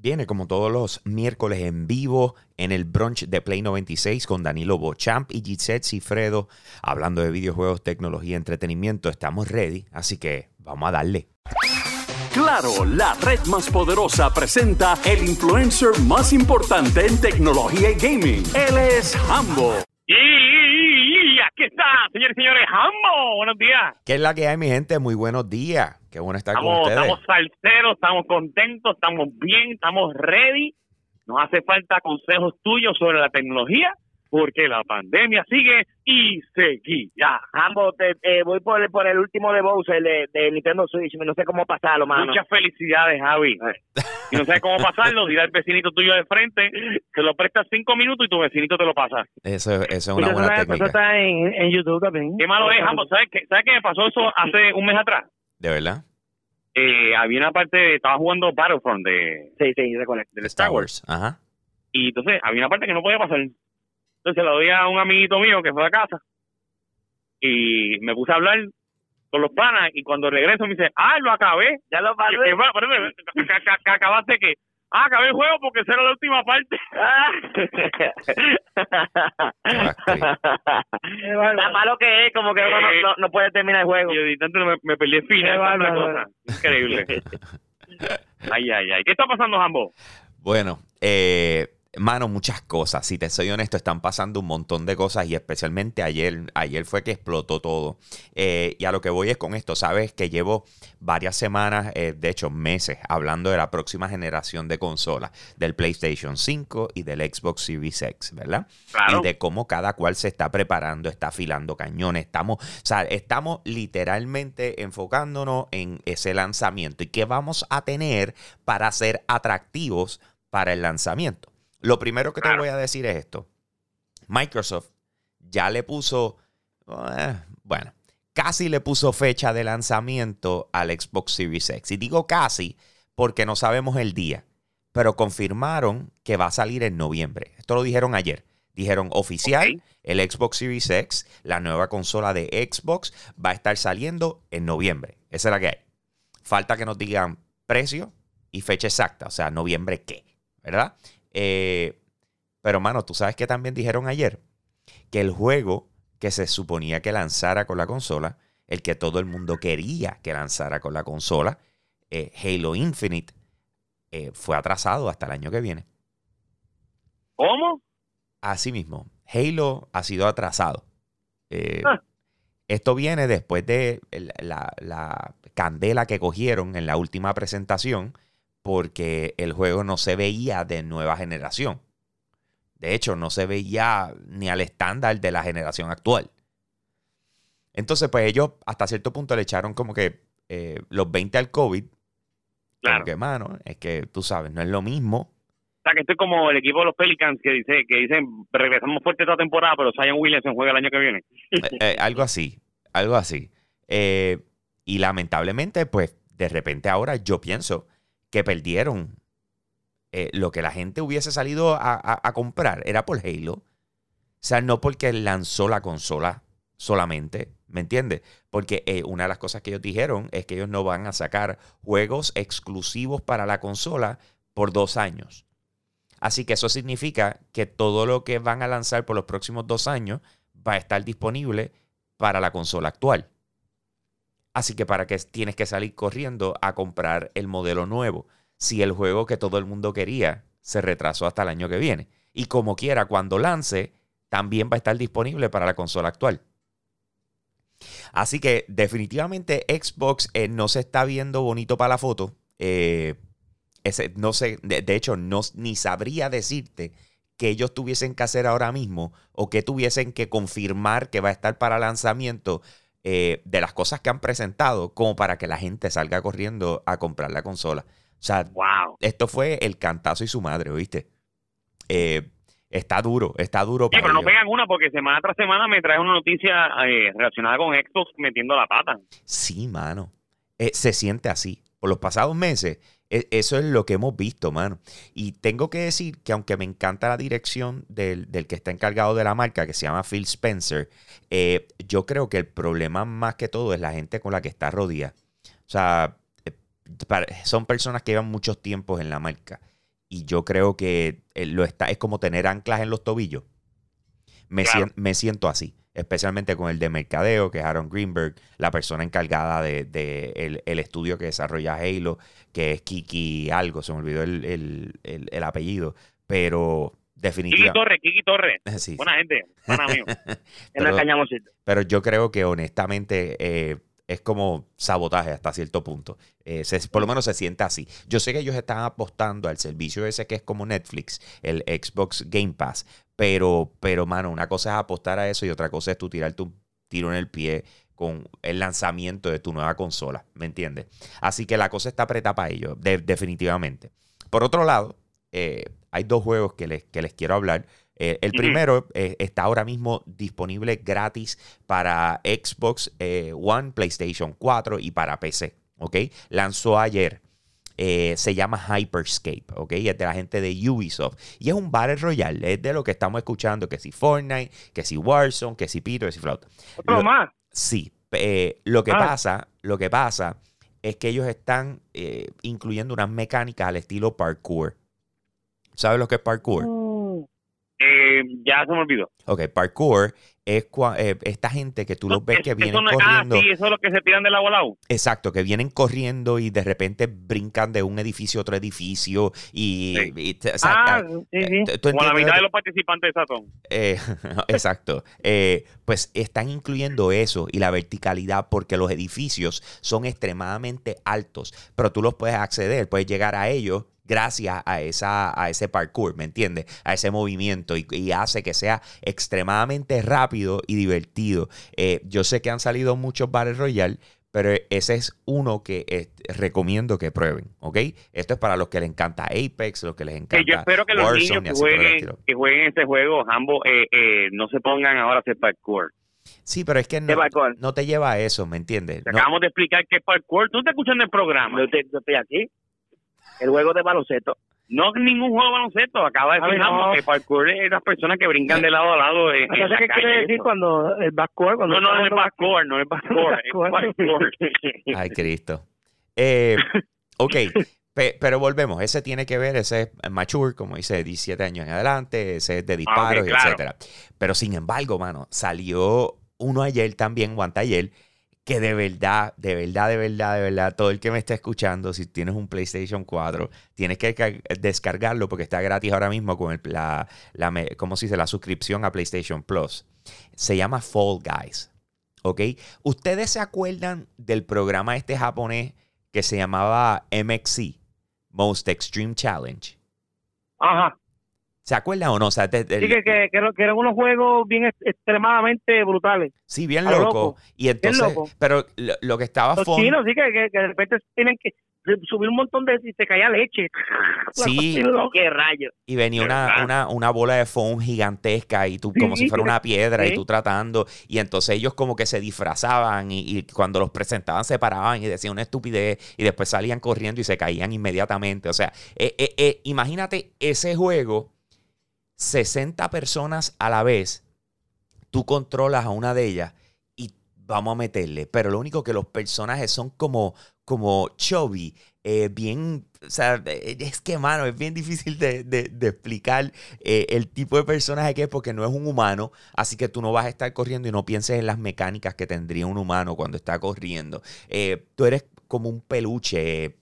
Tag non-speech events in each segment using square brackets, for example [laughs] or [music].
viene como todos los miércoles en vivo en el brunch de Play 96 con Danilo Bochamp y Gisette Cifredo hablando de videojuegos, tecnología, entretenimiento. Estamos ready, así que vamos a darle. Claro, la red más poderosa presenta el influencer más importante en tecnología y gaming. Él es Hambo. Y aquí está, señores y señores, Hambo. Buenos días. ¿Qué es la que hay, mi gente? Muy buenos días. Qué bueno estar con Estamos, ustedes. estamos salseros, estamos contentos, estamos bien, estamos ready. Nos hace falta consejos tuyos sobre la tecnología porque la pandemia sigue y seguirá. Ambos, te- eh, voy por el, por el último de Bowser de, de Nintendo Switch. No sé cómo pasarlo, mano. Muchas felicidades, Javi. Si no sabes cómo pasarlo, dile al vecinito tuyo de frente, se lo prestas cinco minutos y tu vecinito te lo pasa. Eso, eso es Eso una buena técnica. Eso está en, en YouTube también. Qué malo es, Hambo. ¿Sabes qué, ¿Sabes qué me pasó eso hace un mes atrás? ¿De verdad? Eh, había una parte, estaba jugando Battlefront de, Sí, del Star Wars. Ajá. Y entonces había una parte que no podía pasar. Entonces lo doy a un amiguito mío que fue a casa. Y me puse a hablar con los panas. Y cuando regreso me dice, ah, lo acabé. Ya lo pasé. Acabaste que. Ah, acabé el juego porque esa era la última parte. Tan malo que es, como que uno no, no, no puede terminar el juego. Y yo de tanto me, me perdí el final. Qué tanta bárbaro. cosa. Increíble. [laughs] ay, ay, ay. ¿Qué está pasando, Jambo? Bueno, eh, mano, muchas cosas. Si te soy honesto, están pasando un montón de cosas y especialmente ayer, ayer fue que explotó todo. Eh, y a lo que voy es con esto, sabes que llevo varias semanas, eh, de hecho meses, hablando de la próxima generación de consolas, del PlayStation 5 y del Xbox Series X, ¿verdad? Claro. Y de cómo cada cual se está preparando, está afilando cañones. Estamos, o sea, estamos literalmente enfocándonos en ese lanzamiento y qué vamos a tener para ser atractivos para el lanzamiento. Lo primero que te Claro. voy a decir es esto. Microsoft ya le puso, eh, bueno, casi le puso fecha de lanzamiento al Xbox Series X. Y digo casi porque no sabemos el día, pero confirmaron que va a salir en noviembre. Esto lo dijeron ayer. Dijeron oficial, el Xbox Series X, la nueva consola de Xbox, va a estar saliendo en noviembre. Esa es la que hay. Falta que nos digan precio y fecha exacta, o sea, noviembre qué, ¿verdad? Eh, pero, mano, tú sabes que también dijeron ayer que el juego que se suponía que lanzara con la consola, el que todo el mundo quería que lanzara con la consola, eh, Halo Infinite, eh, fue atrasado hasta el año que viene. ¿Cómo? Así mismo, Halo ha sido atrasado. Eh, Ah. Esto viene después de la, la candela que cogieron en la última presentación porque el juego no se veía de nueva generación. De hecho, no se veía ni al estándar de la generación actual. Entonces, pues ellos hasta cierto punto le echaron como que eh, los 20 al COVID. Claro. Como que, mano, es que tú sabes, no es lo mismo. O sea, que estoy como el equipo de los Pelicans que dice que dicen regresamos fuerte esta temporada, pero Zion Williamson juega el año que viene. Eh, eh, algo así, algo así. Y lamentablemente, pues, de repente ahora yo pienso que perdieron eh, lo que la gente hubiese salido a, comprar. Era por Halo. O sea, no porque lanzó la consola solamente, ¿me entiendes? Porque eh, una de las cosas que ellos dijeron es que ellos no van a sacar juegos exclusivos para la consola por dos años. Así que eso significa que todo lo que van a lanzar por los próximos dos años va a estar disponible para la consola actual. Así que para que tienes que salir corriendo a comprar el modelo nuevo. Si el juego que todo el mundo quería se retrasó hasta el año que viene. Y como quiera, cuando lance, también va a estar disponible para la consola actual. Así que definitivamente Xbox eh, no se está viendo bonito para la foto. Eh, no sé, de, de hecho, no, ni sabría decirte que ellos tuviesen que hacer ahora mismo o que tuviesen que confirmar que va a estar para lanzamiento eh, de las cosas que han presentado como para que la gente salga corriendo a comprar la consola. O sea, Wow. esto fue el cantazo y su madre, ¿oíste? Eh, está duro, está duro Sí, para pero no pegan una porque semana tras semana me trae una noticia eh, relacionada con Xbox metiendo la pata. Sí, mano. Eh, se siente así. Por los pasados meses, eso es lo que hemos visto, mano. Y tengo que decir que aunque me encanta la dirección del, del que está encargado de la marca, que se llama Phil Spencer, eh, yo creo que el problema más que todo es la gente con la que está rodeada. O sea, eh, son personas que llevan muchos tiempos en la marca. y yo creo que eh, lo está, es como tener anclas en los tobillos. Me, Claro. me siento así, especialmente con el de mercadeo, que es Aaron Greenberg, la persona encargada de, de el, el estudio que desarrolla Halo, que es Kiki algo, se me olvidó el, el- el- el apellido, pero Kiki definitivamente... Torres, Kiki Torres. [laughs] Sí, Buena gente, mío. [laughs] En Pero- pero yo creo que honestamente eh, es como sabotaje hasta cierto punto. Eh, se- por lo menos se siente así. Yo sé que ellos están apostando al servicio ese que es como Netflix, el Xbox Game Pass, pero, pero mano, una cosa es apostar a eso y otra cosa es tú tirarte un tiro en el pie con el lanzamiento de tu nueva consola, ¿me entiendes? Así que la cosa está apretada para ellos, de- definitivamente. Por otro lado, eh, hay dos juegos que les, que les quiero hablar. Eh, el primero eh, está ahora mismo disponible gratis para Xbox eh, One, PlayStation 4 y para PC. ¿Ok? Lanzó ayer. Eh, se llama Hyperscape, ¿ok? Y es de la gente de Ubisoft. Y es un Battle Royale, es de lo que estamos escuchando, que si Fortnite, que si Warzone, que si Pito, que si Flout. Otro Lo- más. Sí, eh, lo que Ah. pasa, lo que pasa es que ellos están eh, incluyendo unas mecánicas al estilo parkour. ¿Sabes lo que es parkour? Ya se me olvidó. Ok, parkour es cua- eh, esta gente que tú los ves que vienen no es- corriendo. Ah, sí, eso es lo que se tiran del agua al agua. Exacto, que vienen corriendo y de repente brincan de un edificio a otro edificio y... Sí. y te- o sea, Ah, eh, sí, sí. eh, Como la mitad de los participantes de Satón. Eh, [laughs] exacto. Eh, pues están incluyendo eso y la verticalidad porque los edificios son extremadamente altos, pero tú los puedes acceder, puedes llegar a ellos gracias a, esa, a ese parkour, ¿me entiendes? A ese movimiento y, y hace que sea extremadamente rápido y divertido. Eh, yo sé que han salido muchos Battle Royale, pero ese es uno que eh, recomiendo que prueben, ¿ok? Esto es para los que les encanta Apex, los que les encanta Que yo espero que los Warzone niños y que así por el jueguen, que jueguen ese juego, ambos, eh, eh, no se pongan ahora a hacer parkour. Sí, pero es que no, no te lleva a eso, ¿me entiendes? Te No- acabamos de explicar qué es parkour. Tú estás escuchando el programa. Yo estoy aquí. El juego de baloncesto. No ningún juego de baloncesto. Acaba de decir no. Que parkour es las personas que brincan de lado a lado. en- en Entonces, la ¿qué calle, quiere decir eso. cuando el backcourt? Cuando No, no, no es parkour, no es [laughs] parkour, es. [laughs] Ay, Cristo. Eh, ok, pe- pero volvemos. Ese tiene que ver, ese es mature, como dice, 17 años en adelante, ese es de disparos, Ah, claro. etcétera. Pero sin embargo, mano, salió uno ayer también, ayer que de verdad, de verdad, de verdad, de verdad, todo el que me está escuchando, si tienes un PlayStation 4, tienes que ca- descargarlo porque está gratis ahora mismo con el, la, la, ¿cómo se dice? La suscripción a PlayStation Plus. Se llama Fall Guys. ¿Ok? ¿Ustedes se acuerdan del programa este japonés que se llamaba MXC? Most Extreme Challenge. Ajá. ¿Se acuerdan o no? O sea, de- del- Sí, que, que, que eran- que eran unos juegos bien ex- extremadamente brutales. sí, bien loco. loco. Y entonces, loco. pero lo, lo que estaba Los fun- chinos, sí, que, que, que de repente tienen que subir un montón de... y te caía leche. [laughs] Sí. ¡Qué rayo! y venía una, una, una bola de foam gigantesca y tú Sí, como si fuera una piedra y tú tratando y entonces ellos como que se disfrazaban y, y cuando los presentaban se paraban y decían una estupidez y después salían corriendo y se caían inmediatamente. O sea, eh, eh, eh, imagínate ese juego, 60 personas a la vez, tú controlas a una de ellas y vamos a meterle, pero lo único que los personajes son como, como chubby, eh, bien, o sea, eh, es que, mano, es bien difícil de, de- explicar eh, el tipo de personaje que es porque no es un humano, así que tú no vas a estar corriendo y no pienses en las mecánicas que tendría un humano cuando está corriendo. Tú eres como un peluche.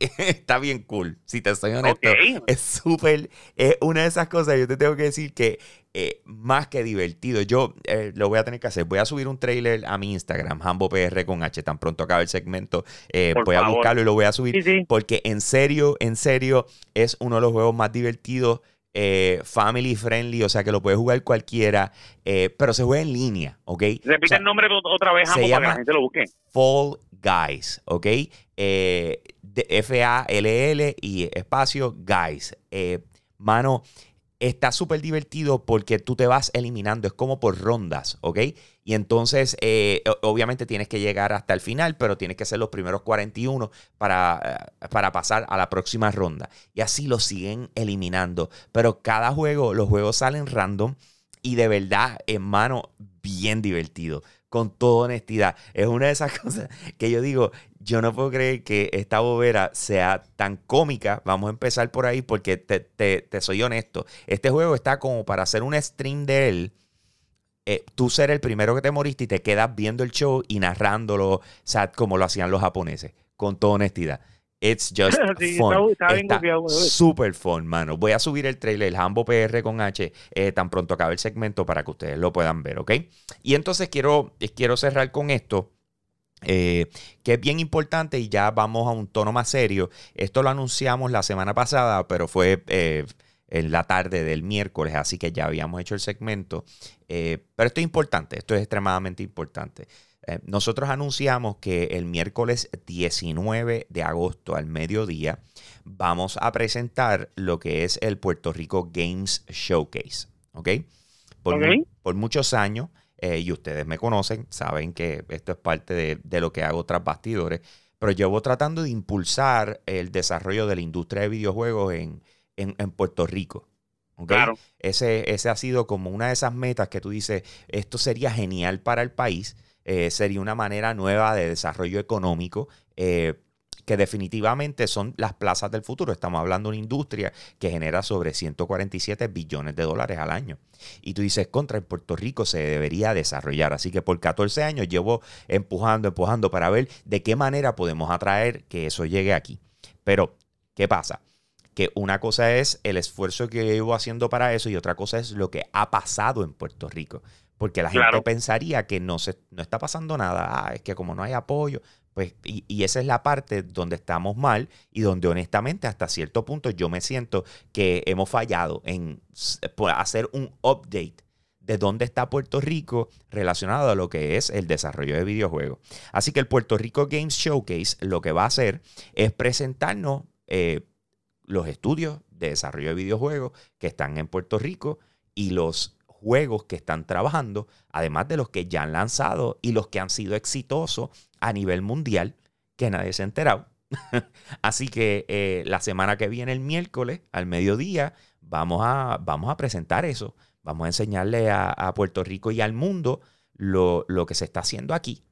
[laughs] está bien cool, si te soy honesto. Es súper, es una de esas cosas, yo te tengo que decir que eh, más que divertido, yo eh, lo voy a tener que hacer, voy a subir un trailer a mi Instagram, HamboPR con H, tan pronto acabe el segmento, eh, voy a buscarlo y lo voy a subir, Sí, sí. porque en serio, en serio, es uno de los juegos más divertidos, eh, family friendly, o sea que lo puede jugar cualquiera, eh, pero se juega en línea, ¿ok? Repite O sea, el nombre otra vez, se para que la gente lo busque. Fall Guys, ¿ok? Eh, de- F-A-L-L y espacio Guys. Mano, está súper divertido porque tú te vas eliminando, es como por rondas, ¿ok? Y entonces, eh, obviamente tienes que llegar hasta el final, pero tienes que ser los primeros 41 para, eh, para pasar a la próxima ronda. Y así lo siguen eliminando. Pero cada juego, los juegos salen random y de verdad, hermano, bien divertido. Con toda honestidad. Es una de esas [laughs] cosas que yo digo, yo no puedo creer que esta bobera sea tan cómica. Vamos a empezar por ahí porque te, te soy honesto. Este juego está como para hacer un stream de él eh, tú ser el primero que te moriste y te quedas viendo el show y narrándolo, o sea, como lo hacían los japoneses, con toda honestidad. It's just [laughs] fun. Está, super fun, mano. Voy a subir el trailer, el Hambo PR con H, eh, tan pronto acabe el segmento para que ustedes lo puedan ver, ¿ok? Y entonces quiero, quiero cerrar con esto. Eh, que es bien importante y ya vamos a un tono más serio. Esto lo anunciamos la semana pasada, pero fue en la tarde del miércoles, así que ya habíamos hecho el segmento. Eh, pero esto es importante, esto es extremadamente importante. Eh, nosotros anunciamos que el miércoles 19 de agosto al mediodía vamos a presentar lo que es el Puerto Rico Games Showcase. ¿Ok? Por, por muchos años, eh, y ustedes me conocen, saben que esto es parte de, de lo que hago tras bastidores, pero llevo tratando de impulsar el desarrollo de la industria de videojuegos en, en, Puerto Rico. Claro. Ese, ese ha sido como una de esas metas que tú dices, esto sería genial para el país, eh, sería una manera nueva de desarrollo económico. Eh, que definitivamente son las plazas del futuro. Estamos hablando de una industria que genera sobre 147 billones de dólares al año. Y tú dices, contra en Puerto Rico se debería desarrollar. Así que por 14 años llevo empujando, empujando para ver de qué manera podemos atraer que eso llegue aquí. Pero, ¿qué pasa? que una cosa es el esfuerzo que llevo haciendo para eso y otra cosa es lo que ha pasado en Puerto Rico. Porque la gente pensaría que no, se, no está pasando nada, ah, es que como no hay apoyo, pues, y, y, esa es la parte donde estamos mal y donde honestamente hasta cierto punto yo me siento que hemos fallado en hacer un update de dónde está Puerto Rico relacionado a lo que es el desarrollo de videojuegos. Así que el Puerto Rico Games Showcase lo que va a hacer es presentarnos eh, los estudios de desarrollo de videojuegos que están en Puerto Rico y los juegos que están trabajando, además de los que ya han lanzado y los que han sido exitosos a nivel mundial, que nadie se ha enterado. [laughs] Así que eh, la semana que viene, el miércoles, al mediodía, vamos a, vamos a presentar eso. Vamos a enseñarle a, Puerto Rico y al mundo lo, que se está haciendo aquí.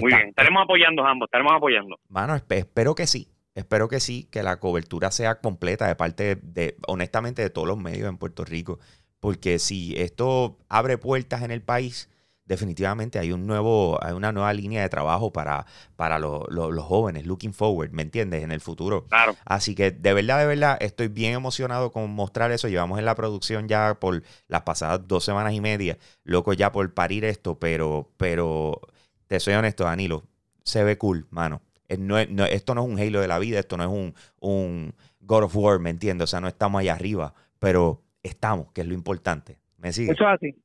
Muy bien, estaremos apoyando ambos, estaremos apoyando. Mano, espero que sí. Espero que sí, que la cobertura sea completa de parte de, honestamente, de todos los medios en Puerto Rico. Porque si esto abre puertas en el país, definitivamente hay un nuevo, hay una nueva línea de trabajo para, para los jóvenes, looking forward, ¿me entiendes? En el futuro. Claro. Así que de verdad, de verdad, estoy bien emocionado con mostrar eso. Llevamos en la producción ya por las pasadas dos semanas y media, loco ya por parir esto, pero, pero te soy honesto, Danilo, se ve cool, mano. Eh, no, esto no es un Halo de la vida, esto no es un, un God of War, ¿me entiendes? O sea, no estamos allá arriba, pero estamos, que es lo importante. ¿Me sigue? Eso es así.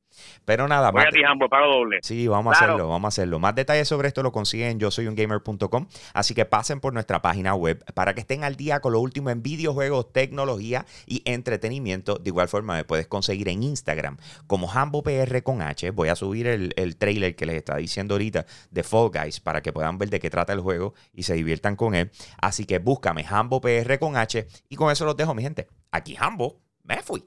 Pero nada, Voy a pago doble. Sí, vamos a hacerlo, vamos a hacerlo. Más detalles sobre esto lo consiguen en yo soy un gamer.com. Así que pasen por nuestra página web para que estén al día con lo último en videojuegos, tecnología y entretenimiento. De igual forma, me puedes conseguir en Instagram como PR con H. Voy a subir el, el trailer que les está diciendo ahorita de Fall Guys para que puedan ver de qué trata el juego y se diviertan con él. Así que búscame PR con H y con eso los dejo, mi gente. Aquí Hambo, me fui.